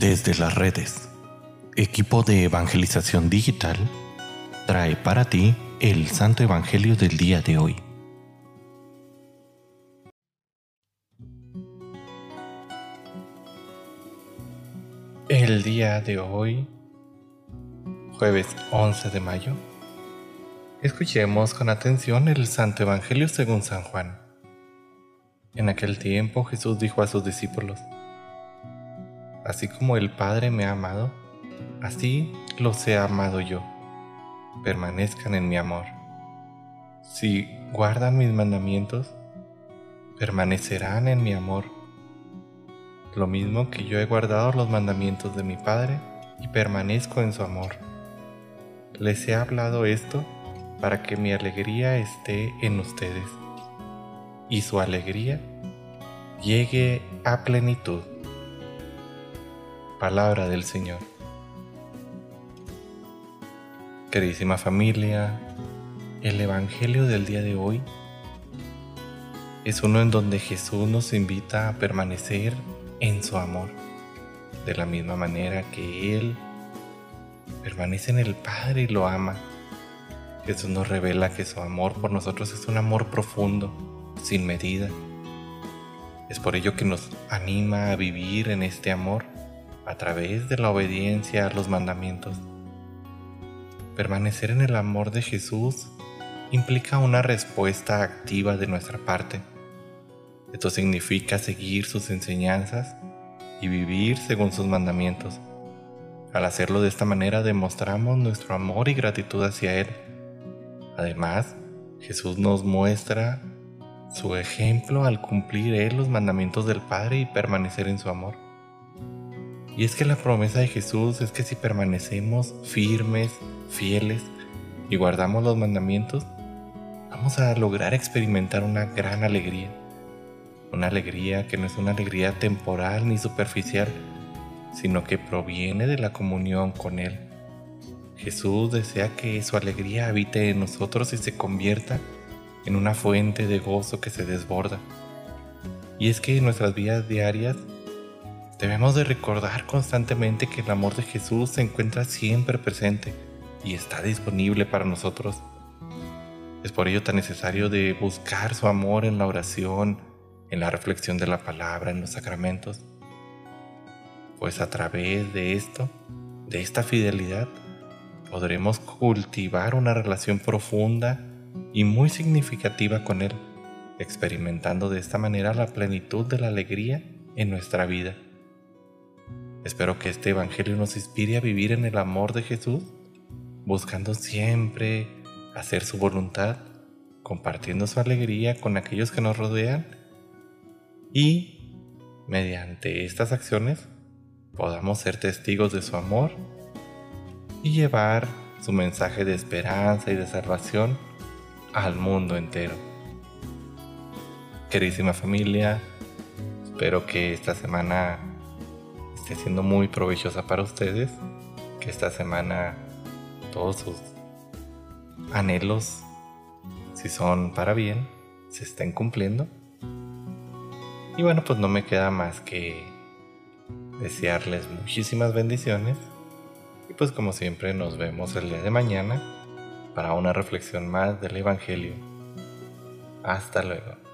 Desde las redes, equipo de evangelización digital trae para ti el Santo Evangelio del día de hoy. El día de hoy, jueves 11 de mayo, escuchemos con atención el Santo Evangelio según San Juan. En aquel tiempo Jesús dijo a sus discípulos, Así como el Padre me ha amado, así los he amado yo. Permanezcan en mi amor. Si guardan mis mandamientos, permanecerán en mi amor. Lo mismo que yo he guardado los mandamientos de mi Padre y permanezco en su amor. Les he hablado esto para que mi alegría esté en ustedes y su alegría llegue a plenitud. Palabra del Señor. Queridísima familia, el Evangelio del día de hoy es uno en donde Jesús nos invita a permanecer en su amor, de la misma manera que Él permanece en el Padre y lo ama. Jesús nos revela que su amor por nosotros es un amor profundo, sin medida. Es por ello que nos anima a vivir en este amor a través de la obediencia a los mandamientos. Permanecer en el amor de Jesús implica una respuesta activa de nuestra parte. Esto significa seguir sus enseñanzas y vivir según sus mandamientos. Al hacerlo de esta manera demostramos nuestro amor y gratitud hacia Él. Además, Jesús nos muestra su ejemplo al cumplir Él los mandamientos del Padre y permanecer en su amor. Y es que la promesa de Jesús es que si permanecemos firmes, fieles y guardamos los mandamientos, vamos a lograr experimentar una gran alegría. Una alegría que no es una alegría temporal ni superficial, sino que proviene de la comunión con Él. Jesús desea que su alegría habite en nosotros y se convierta en una fuente de gozo que se desborda. Y es que nuestras vidas diarias Debemos de recordar constantemente que el amor de Jesús se encuentra siempre presente y está disponible para nosotros. Es por ello tan necesario de buscar su amor en la oración, en la reflexión de la palabra, en los sacramentos. Pues a través de esto, de esta fidelidad, podremos cultivar una relación profunda y muy significativa con Él, experimentando de esta manera la plenitud de la alegría en nuestra vida. Espero que este Evangelio nos inspire a vivir en el amor de Jesús, buscando siempre hacer su voluntad, compartiendo su alegría con aquellos que nos rodean y, mediante estas acciones, podamos ser testigos de su amor y llevar su mensaje de esperanza y de salvación al mundo entero. Queridísima familia, espero que esta semana siendo muy provechosa para ustedes, que esta semana todos sus anhelos, si son para bien, se estén cumpliendo. Y bueno, pues no me queda más que desearles muchísimas bendiciones. Y pues como siempre nos vemos el día de mañana para una reflexión más del Evangelio. Hasta luego.